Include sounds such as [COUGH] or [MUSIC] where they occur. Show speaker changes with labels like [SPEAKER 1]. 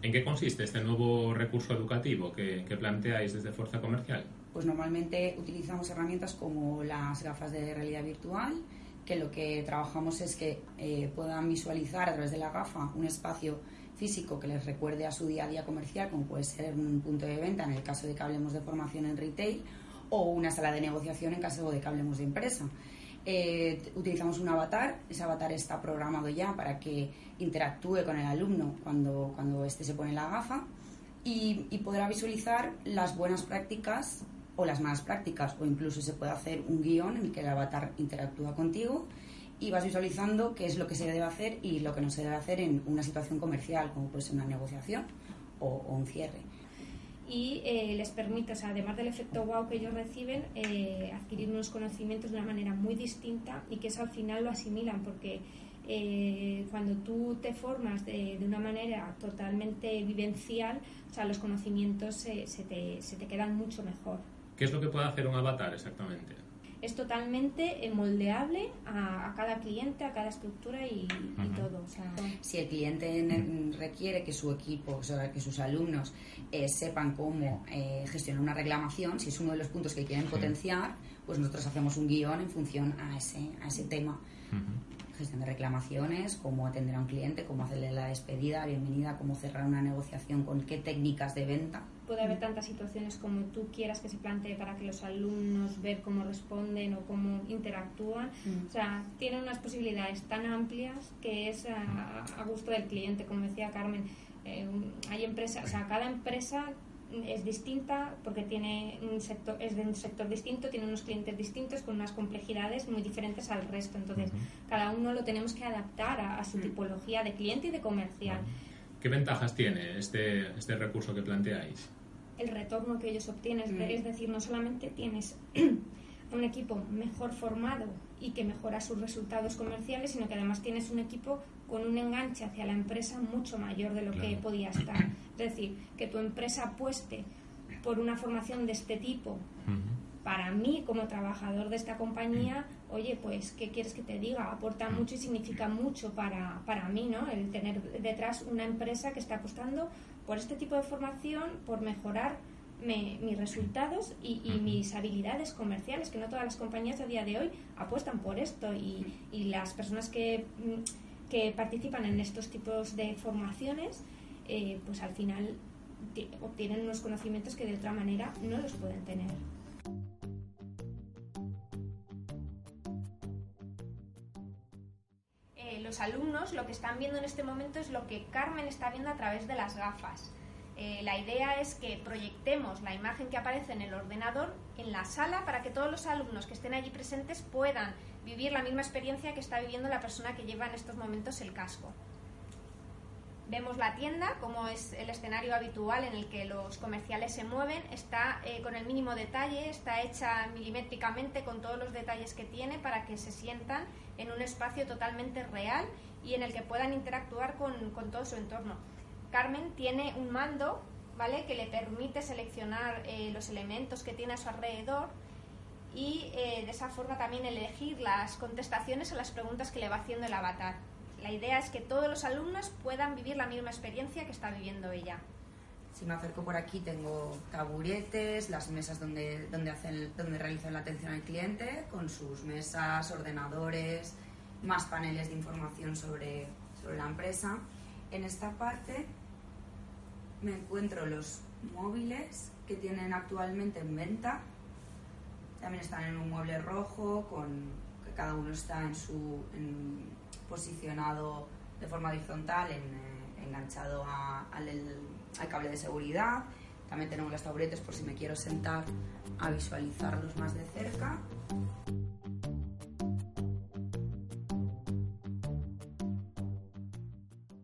[SPEAKER 1] ¿En qué consiste este nuevo recurso educativo que, planteáis desde Fuerza Comercial?
[SPEAKER 2] Pues normalmente utilizamos herramientas como las gafas de realidad virtual, que lo que trabajamos es que eh, puedan visualizar a través de la gafa un espacio físico que les recuerde a su día a día comercial, como puede ser un punto de venta en el caso de que hablemos de formación en retail, o una sala de negociación en caso de que hablemos de empresa. Eh, utilizamos un avatar, ese avatar está programado ya para que interactúe con el alumno cuando, cuando éste se pone la gafa y, podrá visualizar las buenas prácticas o las malas prácticas o incluso se puede hacer un guion en el que el avatar interactúa contigo y vas visualizando qué es lo que se debe hacer y lo que no se debe hacer en una situación comercial como puede ser una negociación o un cierre
[SPEAKER 3] y eh, les permite, además del efecto wow que ellos reciben, eh, adquirir unos conocimientos de una manera muy distinta y que eso al final lo asimilan, porque eh, cuando tú te formas de, de, una manera totalmente vivencial, o sea, los conocimientos se, te, se te quedan mucho mejor.
[SPEAKER 1] ¿Qué es lo que puede hacer un avatar exactamente?
[SPEAKER 3] Es totalmente moldeable a, cada cliente, a cada estructura y, todo.
[SPEAKER 2] si el cliente requiere que su equipo, o sea, que sus alumnos eh, sepan cómo eh, gestionar una reclamación, si es uno de los puntos que quieren potenciar, pues nosotros hacemos un guion en función a ese, a ese tema gestión de reclamaciones, cómo atender a un cliente, cómo hacerle la despedida, bienvenida, cómo cerrar una negociación, con qué técnicas de venta.
[SPEAKER 3] Puede haber tantas situaciones como tú quieras que se plantee para que los alumnos ver cómo responden o cómo interactúan. Mm. O sea, tienen unas posibilidades tan amplias que es a, gusto del cliente, como decía Carmen. Eh, hay empresas, o sea, cada empresa es distinta porque tiene un sector, es de un sector distinto, tiene unos clientes distintos con unas complejidades muy diferentes al resto. Entonces, cada uno lo tenemos que adaptar a, su mm. tipología de cliente y de comercial.
[SPEAKER 1] ¿Qué ventajas tiene este, este recurso que planteáis?
[SPEAKER 3] El retorno que ellos obtienen, mm. es decir, no solamente tienes [CLEARS THROAT] un equipo mejor formado y que mejora sus resultados comerciales, sino que además tienes un equipo con un enganche hacia la empresa mucho mayor de lo que podía estar. Es decir, que tu empresa apueste por una formación de este tipo. Para mí, como trabajador de esta compañía, oye, pues, ¿qué quieres que te diga? Aporta mucho y significa mucho para, para mí, ¿no? El tener detrás una empresa que está apostando por este tipo de formación, por mejorar mis resultados y, mis habilidades comerciales, que no todas las compañías a día de hoy apuestan por esto y, las personas que, mm, que, participan en estos tipos de formaciones, eh, pues al final obtienen unos conocimientos que de otra manera no los pueden tener. Eh, los alumnos lo que están viendo en este momento es lo que Carmen está viendo a través de las gafas. Eh, la idea es que proyectemos la imagen que aparece en el ordenador en la sala para que todos los alumnos que estén allí presentes puedan vivir la misma experiencia que está viviendo la persona que lleva en estos momentos el casco. Vemos la tienda, como es el escenario habitual en el que los comerciales se mueven, está eh, con el mínimo detalle, está hecha milimétricamente con todos los detalles que tiene para que se sientan en un espacio totalmente real y en el que puedan interactuar con todo su entorno Carmen tiene un mando, ¿vale? Que le permite seleccionar eh, los elementos que tiene a su alrededor y eh, de esa forma también elegir las contestaciones a las preguntas que le va haciendo el avatar. La idea es que todos los alumnos puedan vivir la misma experiencia que está viviendo ella.
[SPEAKER 2] Si me acerco por aquí tengo taburetes, las mesas donde, donde, hacen, donde realizan la atención al cliente, con sus mesas, ordenadores, más paneles de información sobre, sobre la empresa. En esta parte me encuentro los móviles que tienen actualmente en venta. También están en un mueble rojo, con que cada uno está en su posicionado de forma horizontal, eh, enganchado al, al cable de seguridad. También tenemos los taburetes por si me quiero sentar a visualizarlos más de cerca.